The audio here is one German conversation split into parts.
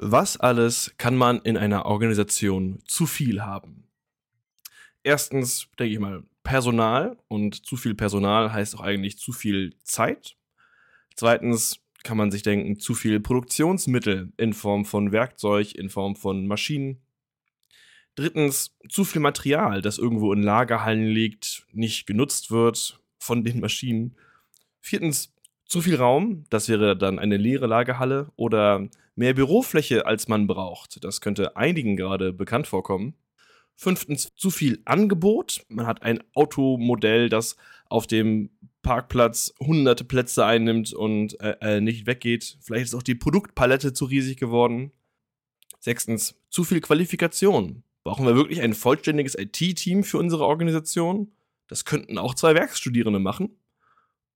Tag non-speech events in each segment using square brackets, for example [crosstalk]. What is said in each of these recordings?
Was alles kann man in einer Organisation zu viel haben? Erstens, denke ich mal, Personal und zu viel Personal heißt auch eigentlich zu viel Zeit. Zweitens kann man sich denken, zu viel Produktionsmittel in Form von Werkzeug, in Form von Maschinen. Drittens, zu viel Material, das irgendwo in Lagerhallen liegt, nicht genutzt wird von den Maschinen. Viertens, zu viel Raum, das wäre dann eine leere Lagerhalle oder mehr Bürofläche, als man braucht. Das könnte einigen gerade bekannt vorkommen. Fünftens, zu viel Angebot. Man hat ein Automodell, das auf dem Parkplatz hunderte Plätze einnimmt und äh, äh, nicht weggeht. Vielleicht ist auch die Produktpalette zu riesig geworden. Sechstens, zu viel Qualifikation. Brauchen wir wirklich ein vollständiges IT-Team für unsere Organisation? Das könnten auch zwei Werkstudierende machen.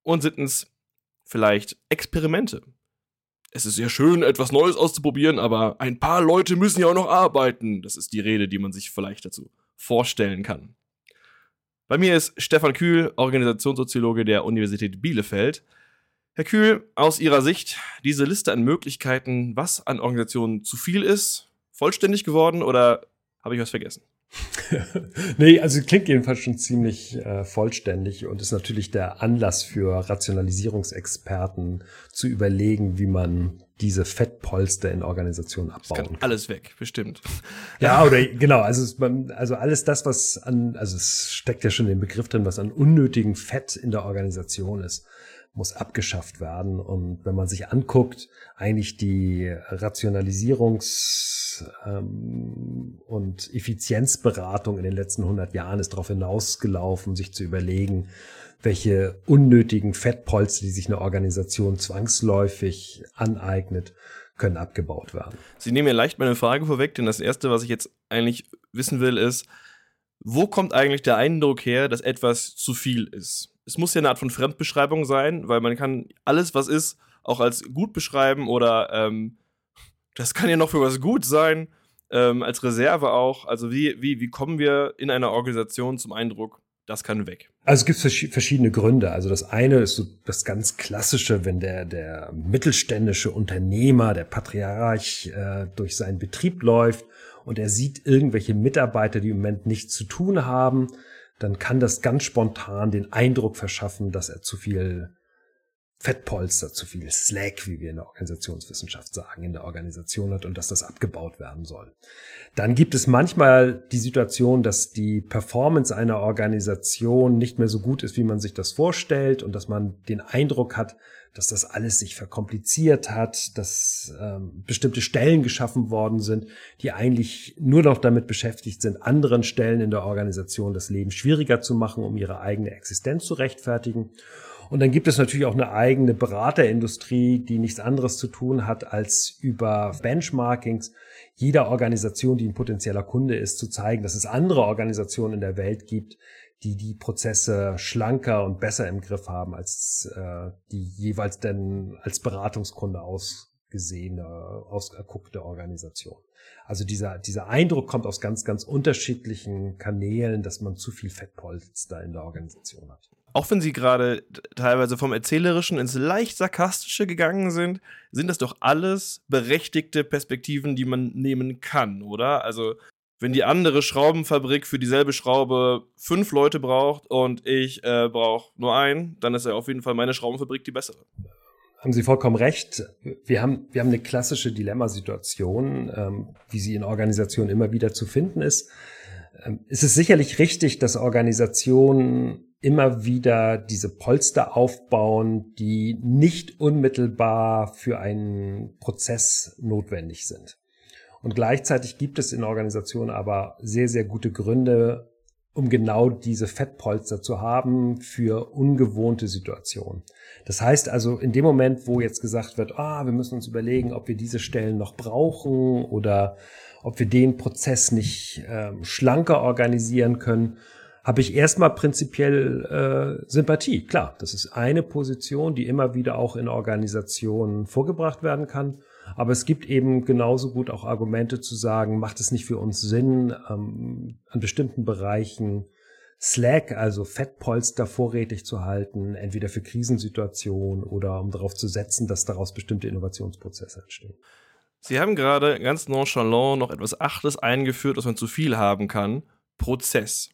Und siebtens, vielleicht Experimente. Es ist sehr schön, etwas Neues auszuprobieren, aber ein paar Leute müssen ja auch noch arbeiten. Das ist die Rede, die man sich vielleicht dazu vorstellen kann. Bei mir ist Stefan Kühl, Organisationssoziologe der Universität Bielefeld. Herr Kühl, aus Ihrer Sicht, diese Liste an Möglichkeiten, was an Organisationen zu viel ist, vollständig geworden oder habe ich was vergessen? [laughs] nee, also klingt jedenfalls schon ziemlich äh, vollständig und ist natürlich der Anlass für Rationalisierungsexperten zu überlegen, wie man diese Fettpolster in Organisationen abbauen das kann. Alles weg, bestimmt. Ja, [laughs] oder genau, also, es, also alles das, was an, also es steckt ja schon den Begriff drin, was an unnötigen Fett in der Organisation ist muss abgeschafft werden. Und wenn man sich anguckt, eigentlich die Rationalisierungs- ähm, und Effizienzberatung in den letzten 100 Jahren ist darauf hinausgelaufen, sich zu überlegen, welche unnötigen Fettpolster, die sich eine Organisation zwangsläufig aneignet, können abgebaut werden. Sie nehmen mir leicht meine Frage vorweg, denn das Erste, was ich jetzt eigentlich wissen will, ist, wo kommt eigentlich der Eindruck her, dass etwas zu viel ist? Es muss ja eine Art von Fremdbeschreibung sein, weil man kann alles, was ist, auch als gut beschreiben oder ähm, das kann ja noch für was gut sein, ähm, als Reserve auch. Also wie, wie, wie kommen wir in einer Organisation zum Eindruck, das kann weg? Also es gibt verschiedene Gründe. Also das eine ist so das ganz klassische, wenn der, der mittelständische Unternehmer, der Patriarch äh, durch seinen Betrieb läuft und er sieht irgendwelche Mitarbeiter, die im Moment nichts zu tun haben, dann kann das ganz spontan den Eindruck verschaffen, dass er zu viel Fettpolster, zu viel Slack, wie wir in der Organisationswissenschaft sagen, in der Organisation hat und dass das abgebaut werden soll. Dann gibt es manchmal die Situation, dass die Performance einer Organisation nicht mehr so gut ist, wie man sich das vorstellt und dass man den Eindruck hat, dass das alles sich verkompliziert hat, dass ähm, bestimmte Stellen geschaffen worden sind, die eigentlich nur noch damit beschäftigt sind, anderen Stellen in der Organisation das Leben schwieriger zu machen, um ihre eigene Existenz zu rechtfertigen. Und dann gibt es natürlich auch eine eigene Beraterindustrie, die nichts anderes zu tun hat, als über Benchmarkings jeder Organisation, die ein potenzieller Kunde ist, zu zeigen, dass es andere Organisationen in der Welt gibt, die die Prozesse schlanker und besser im Griff haben als äh, die jeweils denn als Beratungskunde ausgesehene, ausgeguckte Organisation. Also dieser, dieser Eindruck kommt aus ganz, ganz unterschiedlichen Kanälen, dass man zu viel Fettpolster in der Organisation hat. Auch wenn Sie gerade teilweise vom Erzählerischen ins leicht Sarkastische gegangen sind, sind das doch alles berechtigte Perspektiven, die man nehmen kann, oder? Also wenn die andere Schraubenfabrik für dieselbe Schraube fünf Leute braucht und ich äh, brauche nur einen, dann ist ja auf jeden Fall meine Schraubenfabrik die bessere. Haben Sie vollkommen recht. Wir haben, wir haben eine klassische Dilemmasituation, ähm, wie sie in Organisationen immer wieder zu finden ist. Ähm, es ist sicherlich richtig, dass Organisationen immer wieder diese Polster aufbauen, die nicht unmittelbar für einen Prozess notwendig sind. Und gleichzeitig gibt es in Organisationen aber sehr, sehr gute Gründe, um genau diese Fettpolster zu haben für ungewohnte Situationen. Das heißt also, in dem Moment, wo jetzt gesagt wird, ah, wir müssen uns überlegen, ob wir diese Stellen noch brauchen oder ob wir den Prozess nicht äh, schlanker organisieren können, habe ich erstmal prinzipiell äh, Sympathie. Klar, das ist eine Position, die immer wieder auch in Organisationen vorgebracht werden kann. Aber es gibt eben genauso gut auch Argumente zu sagen, macht es nicht für uns Sinn, ähm, an bestimmten Bereichen Slack, also Fettpolster vorrätig zu halten, entweder für Krisensituationen oder um darauf zu setzen, dass daraus bestimmte Innovationsprozesse entstehen. Sie haben gerade ganz nonchalant noch etwas Achtes eingeführt, was man zu viel haben kann. Prozess.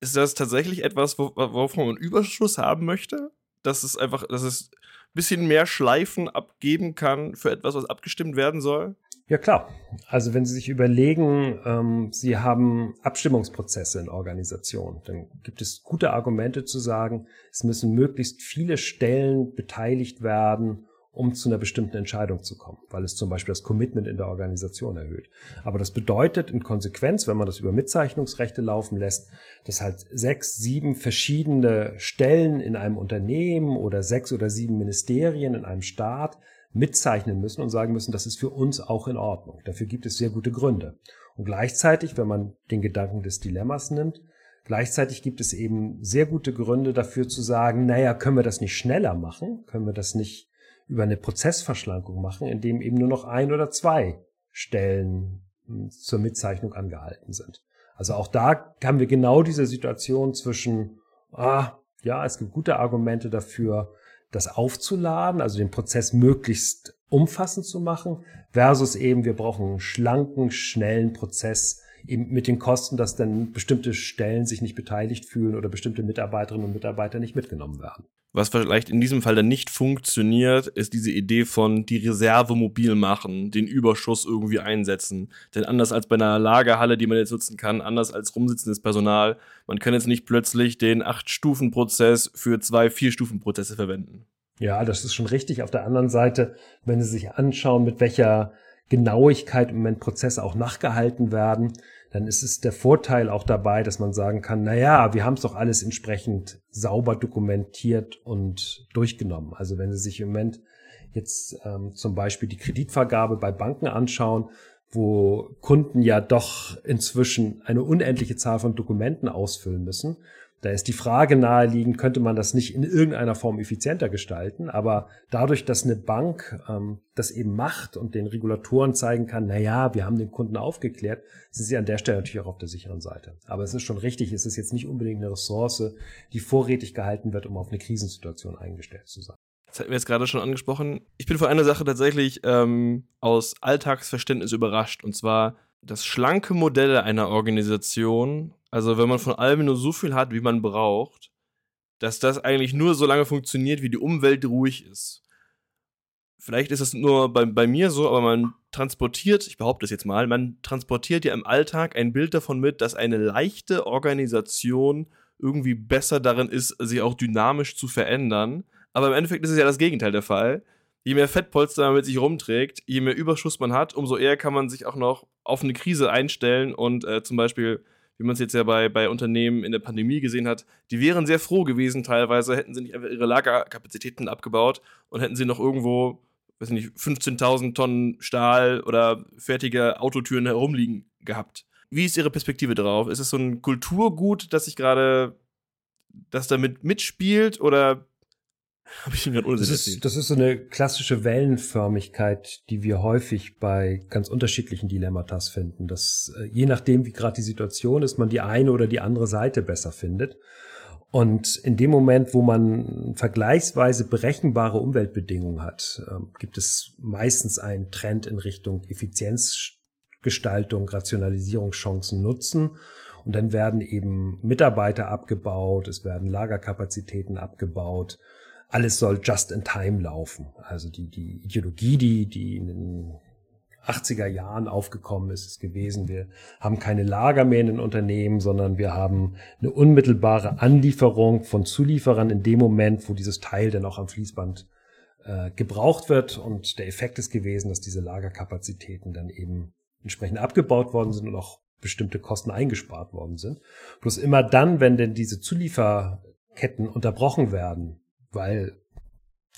Ist das tatsächlich etwas, wovon man Überschuss haben möchte? Dass es einfach, dass es bisschen mehr Schleifen abgeben kann für etwas, was abgestimmt werden soll? Ja klar. Also wenn Sie sich überlegen, ähm, Sie haben Abstimmungsprozesse in Organisationen, dann gibt es gute Argumente zu sagen, es müssen möglichst viele Stellen beteiligt werden, um zu einer bestimmten Entscheidung zu kommen, weil es zum Beispiel das Commitment in der Organisation erhöht. Aber das bedeutet in Konsequenz, wenn man das über Mitzeichnungsrechte laufen lässt, dass halt sechs, sieben verschiedene Stellen in einem Unternehmen oder sechs oder sieben Ministerien in einem Staat mitzeichnen müssen und sagen müssen, das ist für uns auch in Ordnung. Dafür gibt es sehr gute Gründe. Und gleichzeitig, wenn man den Gedanken des Dilemmas nimmt, gleichzeitig gibt es eben sehr gute Gründe dafür zu sagen, naja, können wir das nicht schneller machen? Können wir das nicht über eine Prozessverschlankung machen, indem eben nur noch ein oder zwei Stellen hm, zur Mitzeichnung angehalten sind? Also auch da haben wir genau diese Situation zwischen, ah, ja, es gibt gute Argumente dafür, das aufzuladen, also den Prozess möglichst umfassend zu machen, versus eben, wir brauchen einen schlanken, schnellen Prozess, eben mit den Kosten, dass dann bestimmte Stellen sich nicht beteiligt fühlen oder bestimmte Mitarbeiterinnen und Mitarbeiter nicht mitgenommen werden. Was vielleicht in diesem Fall dann nicht funktioniert, ist diese Idee von die Reserve mobil machen, den Überschuss irgendwie einsetzen. Denn anders als bei einer Lagerhalle, die man jetzt nutzen kann, anders als rumsitzendes Personal, man kann jetzt nicht plötzlich den Acht-Stufen-Prozess für zwei Vier-Stufen-Prozesse verwenden. Ja, das ist schon richtig. Auf der anderen Seite, wenn Sie sich anschauen, mit welcher Genauigkeit im Moment Prozesse auch nachgehalten werden, dann ist es der Vorteil auch dabei, dass man sagen kann, na ja, wir haben es doch alles entsprechend sauber dokumentiert und durchgenommen. Also wenn Sie sich im Moment jetzt ähm, zum Beispiel die Kreditvergabe bei Banken anschauen, wo Kunden ja doch inzwischen eine unendliche Zahl von Dokumenten ausfüllen müssen, da ist die Frage naheliegend, könnte man das nicht in irgendeiner Form effizienter gestalten? Aber dadurch, dass eine Bank ähm, das eben macht und den Regulatoren zeigen kann, na ja, wir haben den Kunden aufgeklärt, sind sie an der Stelle natürlich auch auf der sicheren Seite. Aber es ist schon richtig, es ist jetzt nicht unbedingt eine Ressource, die vorrätig gehalten wird, um auf eine Krisensituation eingestellt zu sein. Das hatten wir jetzt gerade schon angesprochen. Ich bin vor einer Sache tatsächlich ähm, aus Alltagsverständnis überrascht. Und zwar, dass schlanke Modelle einer Organisation also wenn man von allem nur so viel hat, wie man braucht, dass das eigentlich nur so lange funktioniert, wie die Umwelt ruhig ist. Vielleicht ist es nur bei, bei mir so, aber man transportiert, ich behaupte es jetzt mal, man transportiert ja im Alltag ein Bild davon mit, dass eine leichte Organisation irgendwie besser darin ist, sich auch dynamisch zu verändern. Aber im Endeffekt ist es ja das Gegenteil der Fall. Je mehr Fettpolster man mit sich rumträgt, je mehr Überschuss man hat, umso eher kann man sich auch noch auf eine Krise einstellen und äh, zum Beispiel wie man es jetzt ja bei, bei Unternehmen in der Pandemie gesehen hat, die wären sehr froh gewesen teilweise, hätten sie nicht einfach ihre Lagerkapazitäten abgebaut und hätten sie noch irgendwo, weiß nicht, 15.000 Tonnen Stahl oder fertige Autotüren herumliegen gehabt. Wie ist Ihre Perspektive darauf? Ist es so ein Kulturgut, das sich gerade, das damit mitspielt oder [laughs] habe ich ihn gerade Unsinn das ist, das ist so eine klassische Wellenförmigkeit, die wir häufig bei ganz unterschiedlichen Dilemmatas finden. Dass äh, je nachdem, wie gerade die Situation ist, man die eine oder die andere Seite besser findet. Und in dem Moment, wo man vergleichsweise berechenbare Umweltbedingungen hat, äh, gibt es meistens einen Trend in Richtung Effizienzgestaltung, Rationalisierungschancen nutzen. Und dann werden eben Mitarbeiter abgebaut, es werden Lagerkapazitäten abgebaut alles soll just in time laufen. Also die, die Ideologie, die, die in den 80er Jahren aufgekommen ist, ist gewesen, wir haben keine Lager mehr in den Unternehmen, sondern wir haben eine unmittelbare Anlieferung von Zulieferern in dem Moment, wo dieses Teil dann auch am Fließband äh, gebraucht wird. Und der Effekt ist gewesen, dass diese Lagerkapazitäten dann eben entsprechend abgebaut worden sind und auch bestimmte Kosten eingespart worden sind. Bloß immer dann, wenn denn diese Zulieferketten unterbrochen werden, weil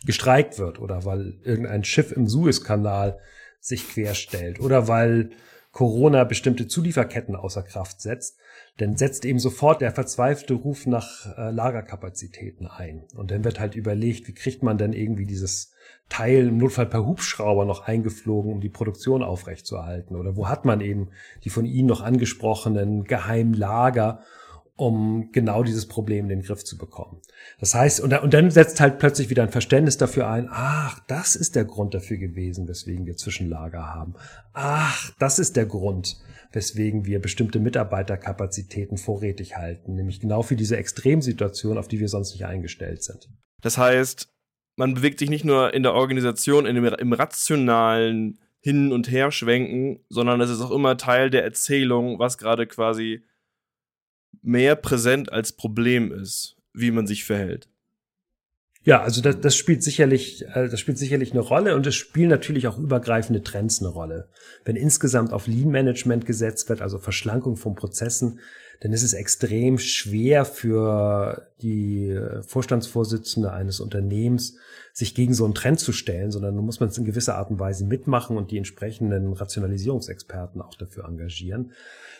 gestreikt wird oder weil irgendein Schiff im Suezkanal sich querstellt oder weil Corona bestimmte Zulieferketten außer Kraft setzt, dann setzt eben sofort der verzweifelte Ruf nach äh, Lagerkapazitäten ein. Und dann wird halt überlegt, wie kriegt man denn irgendwie dieses Teil im Notfall per Hubschrauber noch eingeflogen, um die Produktion aufrechtzuerhalten? Oder wo hat man eben die von Ihnen noch angesprochenen geheimen Lager, um genau dieses Problem in den Griff zu bekommen. Das heißt, und, und dann setzt halt plötzlich wieder ein Verständnis dafür ein, ach, das ist der Grund dafür gewesen, weswegen wir Zwischenlager haben. Ach, das ist der Grund, weswegen wir bestimmte Mitarbeiterkapazitäten vorrätig halten, nämlich genau für diese Extremsituation, auf die wir sonst nicht eingestellt sind. Das heißt, man bewegt sich nicht nur in der Organisation, in dem, im rationalen Hin- und Herschwenken, sondern es ist auch immer Teil der Erzählung, was gerade quasi mehr präsent als Problem ist, wie man sich verhält. Ja, also das, das spielt sicherlich, äh, das spielt sicherlich eine Rolle und es spielen natürlich auch übergreifende Trends eine Rolle. Wenn insgesamt auf Lean Management gesetzt wird, also Verschlankung von Prozessen, dann ist es extrem schwer für die Vorstandsvorsitzende eines Unternehmens, sich gegen so einen Trend zu stellen, sondern da muss man es in gewisser Art und Weise mitmachen und die entsprechenden Rationalisierungsexperten auch dafür engagieren.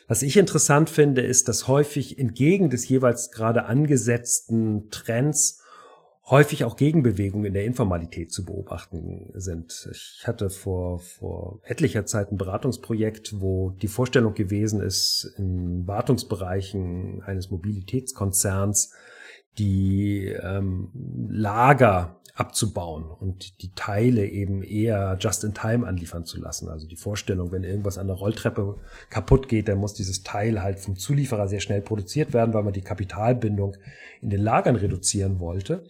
Was ich interessant finde, ist, dass häufig entgegen des jeweils gerade angesetzten Trends häufig auch Gegenbewegungen in der Informalität zu beobachten sind. Ich hatte vor, vor etlicher Zeit ein Beratungsprojekt, wo die Vorstellung gewesen ist, in Wartungsbereichen eines Mobilitätskonzerns die ähm, Lager abzubauen und die Teile eben eher just in time anliefern zu lassen. Also die Vorstellung, wenn irgendwas an der Rolltreppe kaputt geht, dann muss dieses Teil halt vom Zulieferer sehr schnell produziert werden, weil man die Kapitalbindung in den Lagern reduzieren wollte.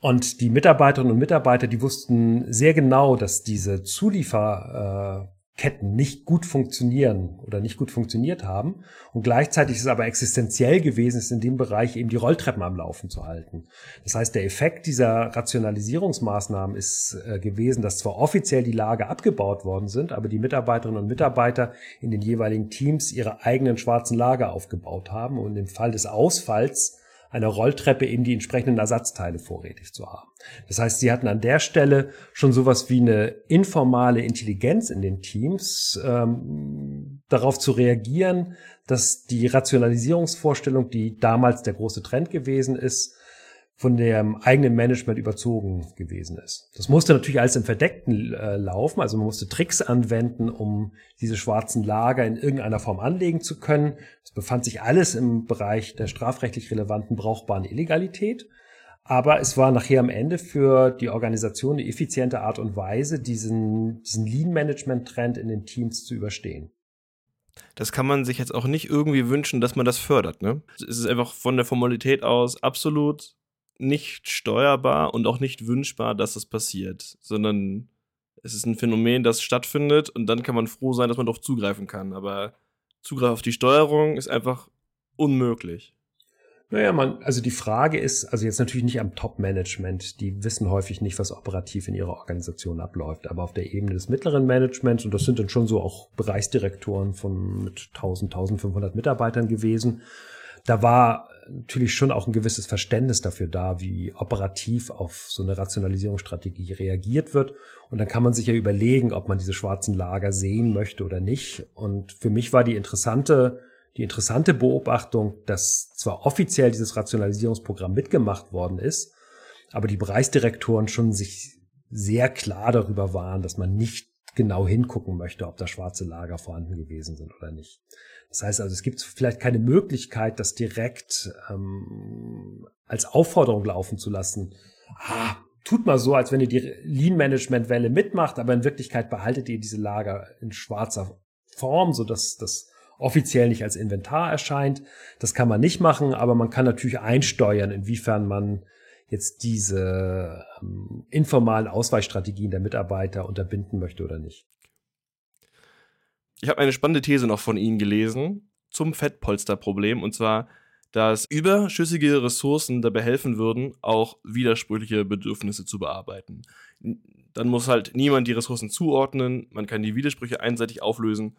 Und die Mitarbeiterinnen und Mitarbeiter, die wussten sehr genau, dass diese Zuliefer Ketten nicht gut funktionieren oder nicht gut funktioniert haben. Und gleichzeitig ist es aber existenziell gewesen, ist in dem Bereich eben die Rolltreppen am Laufen zu halten. Das heißt, der Effekt dieser Rationalisierungsmaßnahmen ist äh, gewesen, dass zwar offiziell die Lager abgebaut worden sind, aber die Mitarbeiterinnen und Mitarbeiter in den jeweiligen Teams ihre eigenen schwarzen Lager aufgebaut haben und im Fall des Ausfalls einer Rolltreppe eben die entsprechenden Ersatzteile vorrätig zu haben. Das heißt, sie hatten an der Stelle schon sowas wie eine informale Intelligenz in den Teams, ähm, darauf zu reagieren, dass die Rationalisierungsvorstellung, die damals der große Trend gewesen ist, von dem eigenen Management überzogen gewesen ist. Das musste natürlich alles im Verdeckten äh, laufen, also man musste Tricks anwenden, um diese schwarzen Lager in irgendeiner Form anlegen zu können. Es befand sich alles im Bereich der strafrechtlich relevanten brauchbaren Illegalität. Aber es war nachher am Ende für die Organisation eine effiziente Art und Weise, diesen, diesen Lean-Management-Trend in den Teams zu überstehen. Das kann man sich jetzt auch nicht irgendwie wünschen, dass man das fördert. Ne? Es ist einfach von der Formalität aus absolut nicht steuerbar und auch nicht wünschbar, dass das passiert, sondern es ist ein Phänomen, das stattfindet und dann kann man froh sein, dass man darauf zugreifen kann. Aber Zugriff auf die Steuerung ist einfach unmöglich. Naja, man, also die Frage ist, also jetzt natürlich nicht am Top-Management, die wissen häufig nicht, was operativ in ihrer Organisation abläuft, aber auf der Ebene des mittleren Managements, und das sind dann schon so auch Bereichsdirektoren von mit 1000, 1500 Mitarbeitern gewesen, da war natürlich schon auch ein gewisses Verständnis dafür da, wie operativ auf so eine Rationalisierungsstrategie reagiert wird. Und dann kann man sich ja überlegen, ob man diese schwarzen Lager sehen möchte oder nicht. Und für mich war die interessante, die interessante Beobachtung, dass zwar offiziell dieses Rationalisierungsprogramm mitgemacht worden ist, aber die Bereichsdirektoren schon sich sehr klar darüber waren, dass man nicht genau hingucken möchte, ob da schwarze Lager vorhanden gewesen sind oder nicht. Das heißt also, es gibt vielleicht keine Möglichkeit, das direkt ähm, als Aufforderung laufen zu lassen. Ah, tut mal so, als wenn ihr die Lean-Management-Welle mitmacht, aber in Wirklichkeit behaltet ihr diese Lager in schwarzer Form, so dass das offiziell nicht als Inventar erscheint. Das kann man nicht machen, aber man kann natürlich einsteuern, inwiefern man jetzt diese ähm, informalen Ausweichstrategien der Mitarbeiter unterbinden möchte oder nicht ich habe eine spannende These noch von Ihnen gelesen zum Fettpolsterproblem und zwar, dass überschüssige Ressourcen dabei helfen würden, auch widersprüchliche Bedürfnisse zu bearbeiten. Dann muss halt niemand die Ressourcen zuordnen, man kann die Widersprüche einseitig auflösen.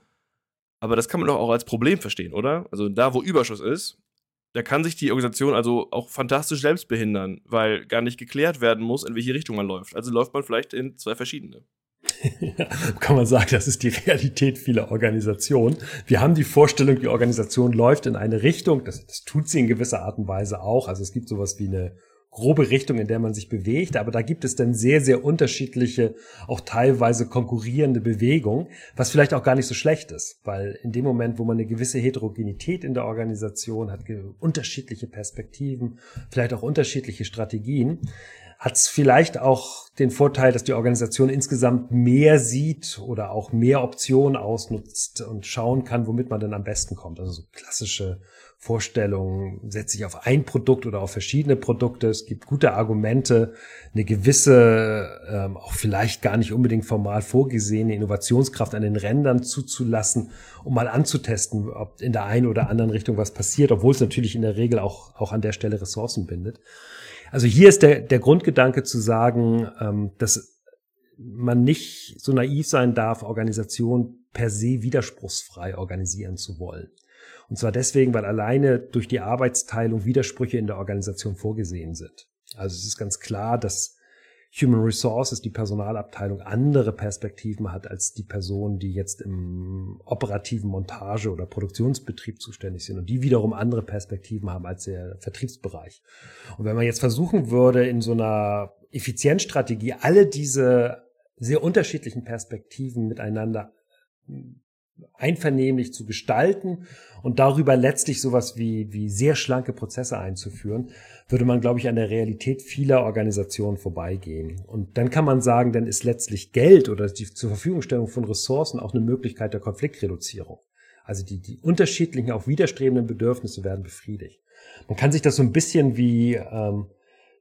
Aber das kann man doch auch als Problem verstehen, oder? Also da, wo Überschuss ist, da kann sich die Organisation also auch fantastisch selbst behindern, weil gar nicht geklärt werden muss, in welche Richtung man läuft. Also läuft man vielleicht in zwei verschiedene. [laughs] kann man sagen, das ist die Realität vieler Organisationen. Wir haben die Vorstellung, die Organisation läuft in eine Richtung. Das, das tut sie in gewisser Art und Weise auch. Also es gibt sowas wie eine grobe Richtung, in der man sich bewegt, aber da gibt es dann sehr, sehr unterschiedliche, auch teilweise konkurrierende Bewegungen, was vielleicht auch gar nicht so schlecht ist, weil in dem Moment, wo man eine gewisse Heterogenität in der Organisation hat, unterschiedliche Perspektiven, vielleicht auch unterschiedliche Strategien, hat es vielleicht auch den Vorteil, dass die Organisation insgesamt mehr sieht oder auch mehr Optionen ausnutzt und schauen kann, womit man denn am besten kommt. Also so klassische Vorstellungen, setze ich auf ein Produkt oder auf verschiedene Produkte. Es gibt gute Argumente, eine gewisse, ähm, auch vielleicht gar nicht unbedingt formal vorgesehene Innovationskraft an den Rändern zuzulassen, um mal anzutesten, ob in der einen oder anderen Richtung was passiert, obwohl es natürlich in der Regel auch, auch an der Stelle Ressourcen bindet. Also hier ist der, der Grundgedanke zu sagen, ähm, dass man nicht so naiv sein darf, Organisation per se widerspruchsfrei organisieren zu wollen. Und zwar deswegen, weil alleine durch die Arbeitsteilung Widersprüche in der Organisation vorgesehen sind. Also es ist ganz klar, dass Human Resources, die Personalabteilung, andere Perspektiven hat als die Personen, die jetzt im operativen Montage- oder Produktionsbetrieb zuständig sind und die wiederum andere Perspektiven haben als der Vertriebsbereich. Und wenn man jetzt versuchen würde, in so einer Effizienzstrategie alle diese sehr unterschiedlichen Perspektiven miteinander einvernehmlich zu gestalten und darüber letztlich sowas wie, wie sehr schlanke Prozesse einzuführen, würde man, glaube ich, an der Realität vieler Organisationen vorbeigehen. Und dann kann man sagen, dann ist letztlich Geld oder die zur Verfügungstellung von Ressourcen auch eine Möglichkeit der Konfliktreduzierung. Also die, die unterschiedlichen, auch widerstrebenden Bedürfnisse werden befriedigt. Man kann sich das so ein bisschen wie ähm,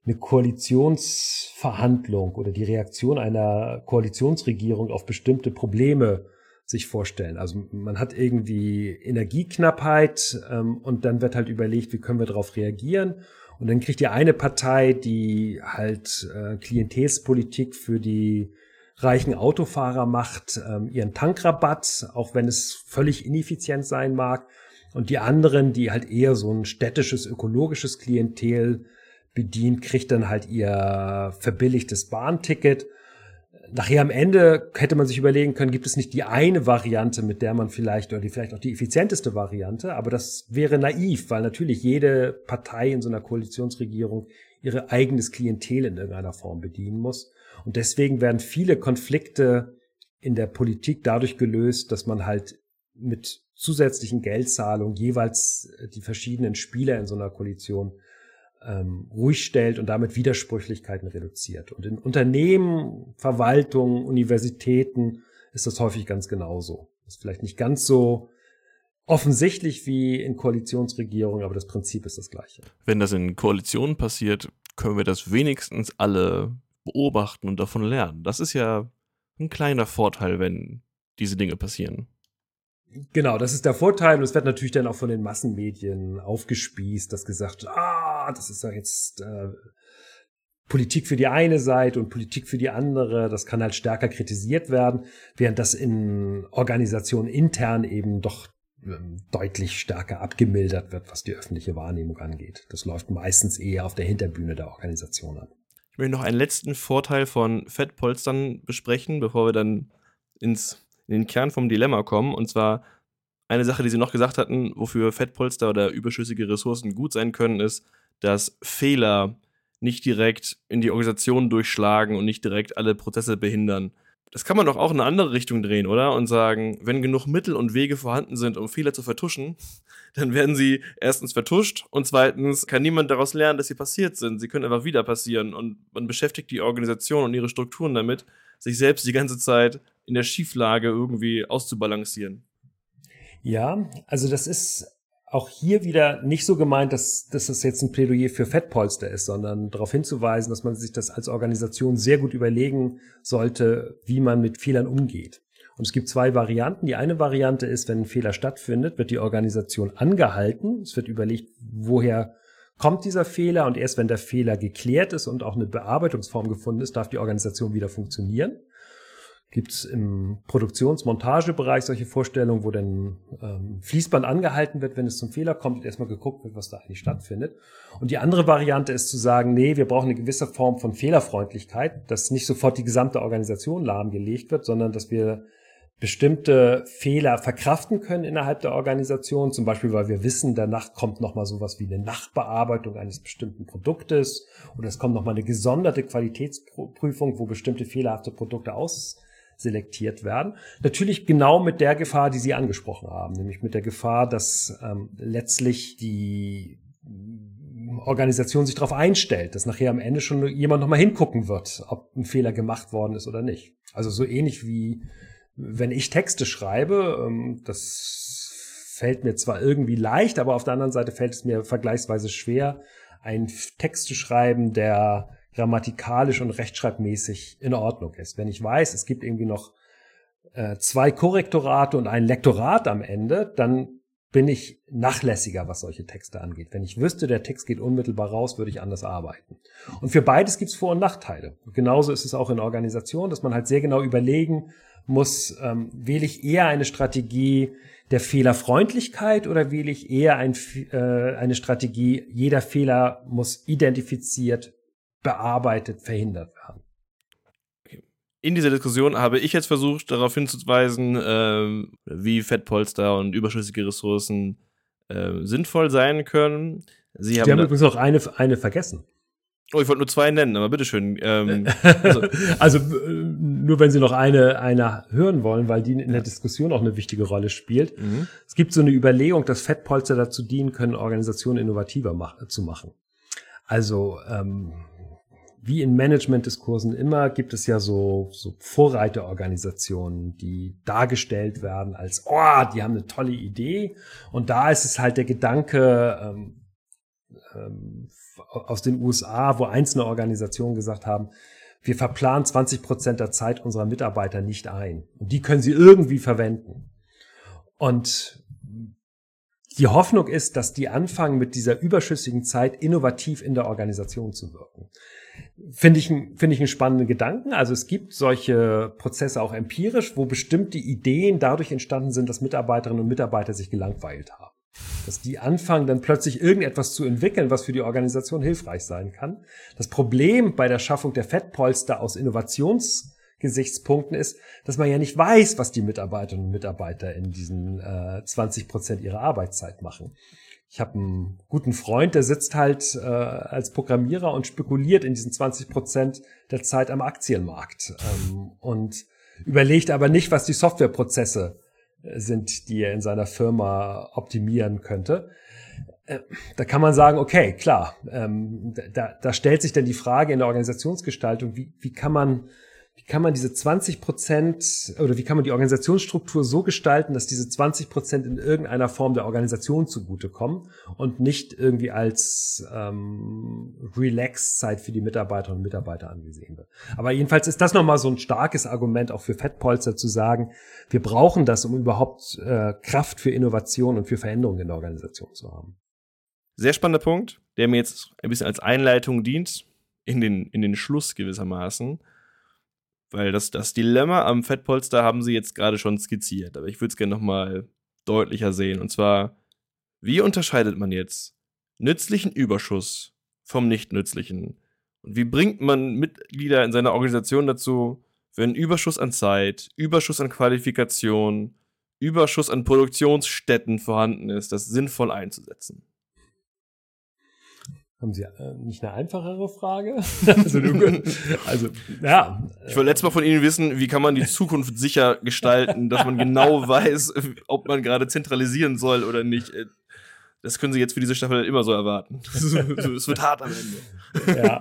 eine Koalitionsverhandlung oder die Reaktion einer Koalitionsregierung auf bestimmte Probleme sich vorstellen. Also man hat irgendwie Energieknappheit ähm, und dann wird halt überlegt, wie können wir darauf reagieren. Und dann kriegt die eine Partei, die halt äh, Klientelspolitik für die reichen Autofahrer macht, ähm, ihren Tankrabatt, auch wenn es völlig ineffizient sein mag. Und die anderen, die halt eher so ein städtisches, ökologisches Klientel bedient, kriegt dann halt ihr verbilligtes Bahnticket nachher am Ende hätte man sich überlegen können, gibt es nicht die eine Variante, mit der man vielleicht, oder die vielleicht auch die effizienteste Variante, aber das wäre naiv, weil natürlich jede Partei in so einer Koalitionsregierung ihre eigenes Klientel in irgendeiner Form bedienen muss. Und deswegen werden viele Konflikte in der Politik dadurch gelöst, dass man halt mit zusätzlichen Geldzahlungen jeweils die verschiedenen Spieler in so einer Koalition ähm, ruhig stellt und damit Widersprüchlichkeiten reduziert. Und in Unternehmen, Verwaltungen, Universitäten ist das häufig ganz genauso. ist vielleicht nicht ganz so offensichtlich wie in Koalitionsregierungen, aber das Prinzip ist das gleiche. Wenn das in Koalitionen passiert, können wir das wenigstens alle beobachten und davon lernen. Das ist ja ein kleiner Vorteil, wenn diese Dinge passieren. Genau, das ist der Vorteil. Und es wird natürlich dann auch von den Massenmedien aufgespießt, dass gesagt, ah, das ist ja jetzt äh, Politik für die eine Seite und Politik für die andere. Das kann halt stärker kritisiert werden, während das in Organisationen intern eben doch ähm, deutlich stärker abgemildert wird, was die öffentliche Wahrnehmung angeht. Das läuft meistens eher auf der Hinterbühne der Organisation ab. Ich möchte noch einen letzten Vorteil von Fettpolstern besprechen, bevor wir dann ins in den Kern vom Dilemma kommen. Und zwar eine Sache, die Sie noch gesagt hatten, wofür Fettpolster oder überschüssige Ressourcen gut sein können, ist, dass Fehler nicht direkt in die Organisation durchschlagen und nicht direkt alle Prozesse behindern. Das kann man doch auch in eine andere Richtung drehen, oder? Und sagen, wenn genug Mittel und Wege vorhanden sind, um Fehler zu vertuschen, [laughs] dann werden sie erstens vertuscht und zweitens kann niemand daraus lernen, dass sie passiert sind. Sie können einfach wieder passieren und man beschäftigt die Organisation und ihre Strukturen damit, sich selbst die ganze Zeit in der Schieflage irgendwie auszubalancieren. Ja, also das ist auch hier wieder nicht so gemeint, dass, dass das jetzt ein Plädoyer für Fettpolster ist, sondern darauf hinzuweisen, dass man sich das als Organisation sehr gut überlegen sollte, wie man mit Fehlern umgeht. Und es gibt zwei Varianten. Die eine Variante ist, wenn ein Fehler stattfindet, wird die Organisation angehalten. Es wird überlegt, woher kommt dieser Fehler und erst wenn der Fehler geklärt ist und auch eine Bearbeitungsform gefunden ist, darf die Organisation wieder funktionieren gibt es im Produktionsmontagebereich solche Vorstellungen, wo dann ähm, Fließband angehalten wird, wenn es zum Fehler kommt erstmal geguckt wird, was da eigentlich stattfindet. Und die andere Variante ist zu sagen, nee, wir brauchen eine gewisse Form von Fehlerfreundlichkeit, dass nicht sofort die gesamte Organisation lahmgelegt wird, sondern dass wir bestimmte Fehler verkraften können innerhalb der Organisation, zum Beispiel, weil wir wissen, danach kommt nochmal sowas wie eine Nachbearbeitung eines bestimmten Produktes oder es kommt nochmal eine gesonderte Qualitätsprüfung, wo bestimmte fehlerhafte Produkte ausselektiert werden. Natürlich genau mit der Gefahr, die Sie angesprochen haben, nämlich mit der Gefahr, dass ähm, letztlich die Organisation sich darauf einstellt, dass nachher am Ende schon jemand nochmal hingucken wird, ob ein Fehler gemacht worden ist oder nicht. Also so ähnlich wie wenn ich Texte schreibe, ähm, das fällt mir zwar irgendwie leicht, aber auf der anderen Seite fällt es mir vergleichsweise schwer, einen Text zu schreiben, der grammatikalisch und rechtschreibmäßig in Ordnung ist. Wenn ich weiß, es gibt irgendwie noch äh, zwei Korrektorate und ein Lektorat am Ende, dann bin ich nachlässiger, was solche Texte angeht. Wenn ich wüsste, der Text geht unmittelbar raus, würde ich anders arbeiten. Und für beides gibt es Vor- und Nachteile. Genauso ist es auch in Organisationen, dass man halt sehr genau überlegen muss, ähm, wähle ich eher eine Strategie der Fehlerfreundlichkeit oder wähle ich eher ein, äh, eine Strategie, jeder Fehler muss identifiziert, bearbeitet, verhindert werden? In dieser Diskussion habe ich jetzt versucht, darauf hinzuweisen, äh, wie Fettpolster und überschüssige Ressourcen äh, sinnvoll sein können. Sie haben, haben übrigens noch eine, eine vergessen. Oh, ich wollte nur zwei nennen, aber bitteschön. Ähm, also, [laughs] also nur wenn Sie noch eine, eine hören wollen, weil die in der Diskussion auch eine wichtige Rolle spielt. Mhm. Es gibt so eine Überlegung, dass Fettpolster dazu dienen können, Organisationen innovativer mach, zu machen. Also ähm, wie in Management-Diskursen immer gibt es ja so, so Vorreiterorganisationen, die dargestellt werden als, oh, die haben eine tolle Idee. Und da ist es halt der Gedanke, ähm, ähm, aus den USA, wo einzelne Organisationen gesagt haben, wir verplanen 20 Prozent der Zeit unserer Mitarbeiter nicht ein. Und die können sie irgendwie verwenden. Und die Hoffnung ist, dass die anfangen, mit dieser überschüssigen Zeit innovativ in der Organisation zu wirken. Finde ich, finde ich einen spannenden Gedanken. Also es gibt solche Prozesse auch empirisch, wo bestimmte Ideen dadurch entstanden sind, dass Mitarbeiterinnen und Mitarbeiter sich gelangweilt haben dass die anfangen, dann plötzlich irgendetwas zu entwickeln, was für die Organisation hilfreich sein kann. Das Problem bei der Schaffung der Fettpolster aus Innovationsgesichtspunkten ist, dass man ja nicht weiß, was die Mitarbeiterinnen und Mitarbeiter in diesen äh, 20 Prozent ihrer Arbeitszeit machen. Ich habe einen guten Freund, der sitzt halt äh, als Programmierer und spekuliert in diesen 20 Prozent der Zeit am Aktienmarkt ähm, und überlegt aber nicht, was die Softwareprozesse sind, die er in seiner Firma optimieren könnte. Äh, da kann man sagen, okay, klar, ähm, da, da stellt sich dann die Frage in der Organisationsgestaltung, wie, wie kann man wie kann man diese 20 Prozent oder wie kann man die Organisationsstruktur so gestalten, dass diese 20 Prozent in irgendeiner Form der Organisation zugutekommen und nicht irgendwie als ähm, Relax-Zeit für die Mitarbeiterinnen und Mitarbeiter angesehen wird. Aber jedenfalls ist das nochmal so ein starkes Argument auch für Fettpolster zu sagen, wir brauchen das, um überhaupt äh, Kraft für Innovation und für Veränderungen in der Organisation zu haben. Sehr spannender Punkt, der mir jetzt ein bisschen als Einleitung dient in den, in den Schluss gewissermaßen. Weil das, das Dilemma am Fettpolster haben sie jetzt gerade schon skizziert, aber ich würde es gerne nochmal deutlicher sehen. Und zwar, wie unterscheidet man jetzt nützlichen Überschuss vom nicht nützlichen? Und wie bringt man Mitglieder in seiner Organisation dazu, wenn Überschuss an Zeit, Überschuss an Qualifikation, Überschuss an Produktionsstätten vorhanden ist, das sinnvoll einzusetzen? Haben Sie äh, nicht eine einfachere Frage? [laughs] also, also, ja. Ich wollte letztes Mal von Ihnen wissen, wie kann man die Zukunft sicher gestalten, dass man genau [laughs] weiß, ob man gerade zentralisieren soll oder nicht. Äh, das können Sie jetzt für diese Staffel immer so erwarten. [laughs] es wird hart am Ende. Ja.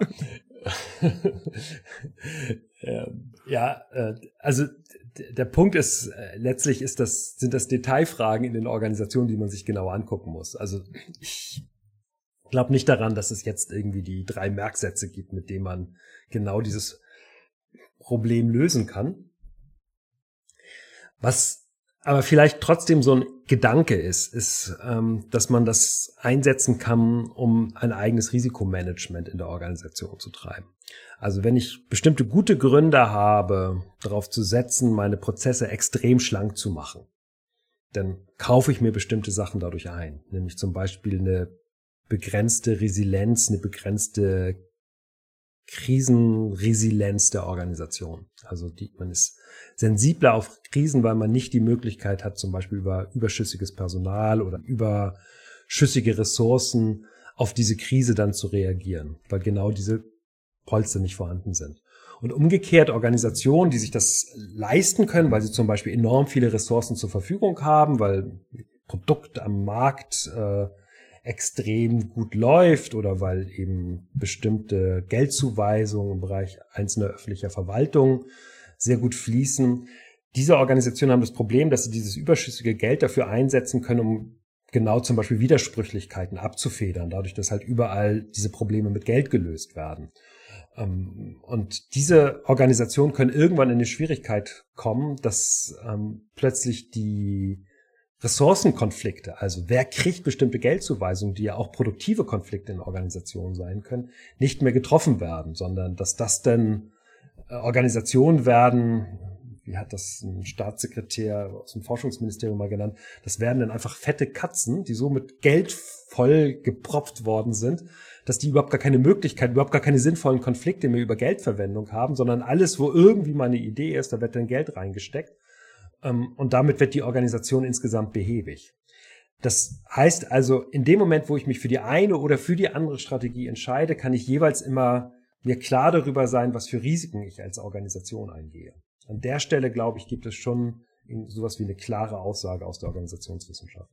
Ja, äh, also der Punkt ist, letztlich ist das, sind das Detailfragen in den Organisationen, die man sich genau angucken muss. Also ich glaube nicht daran, dass es jetzt irgendwie die drei Merksätze gibt, mit denen man genau dieses Problem lösen kann. Was aber vielleicht trotzdem so ein Gedanke ist, ist, ähm, dass man das einsetzen kann, um ein eigenes Risikomanagement in der Organisation zu treiben. Also wenn ich bestimmte gute Gründe habe, darauf zu setzen, meine Prozesse extrem schlank zu machen, dann kaufe ich mir bestimmte Sachen dadurch ein, nämlich zum Beispiel eine begrenzte Resilienz, eine begrenzte Krisenresilienz der Organisation. Also die, man ist sensibler auf Krisen, weil man nicht die Möglichkeit hat, zum Beispiel über überschüssiges Personal oder überschüssige Ressourcen auf diese Krise dann zu reagieren, weil genau diese Polster nicht vorhanden sind. Und umgekehrt Organisationen, die sich das leisten können, weil sie zum Beispiel enorm viele Ressourcen zur Verfügung haben, weil Produkt am Markt äh, extrem gut läuft oder weil eben bestimmte Geldzuweisungen im Bereich einzelner öffentlicher Verwaltung sehr gut fließen. Diese Organisationen haben das Problem, dass sie dieses überschüssige Geld dafür einsetzen können, um genau zum Beispiel Widersprüchlichkeiten abzufedern, dadurch, dass halt überall diese Probleme mit Geld gelöst werden. Ähm, und diese Organisationen können irgendwann in eine Schwierigkeit kommen, dass ähm, plötzlich die Ressourcenkonflikte, also wer kriegt bestimmte Geldzuweisungen, die ja auch produktive Konflikte in Organisationen sein können, nicht mehr getroffen werden, sondern dass das dann äh, Organisationen werden, wie hat das ein Staatssekretär aus dem Forschungsministerium mal genannt, das werden dann einfach fette Katzen, die so mit Geld voll gepropft worden sind, dass die überhaupt gar keine Möglichkeit, überhaupt gar keine sinnvollen Konflikte mehr über Geldverwendung haben, sondern alles, wo irgendwie mal eine Idee ist, da wird dann Geld reingesteckt. Ähm, und damit wird die Organisation insgesamt behäbig. Das heißt also, in dem Moment, wo ich mich für die eine oder für die andere Strategie entscheide, kann ich jeweils immer mir klar darüber sein, was für Risiken ich als Organisation eingehe. An der Stelle, glaube ich, gibt es schon sowas wie eine klare Aussage aus der Organisationswissenschaft.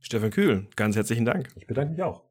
Stefan Kühl, ganz herzlichen Dank. Ich bedanke mich auch.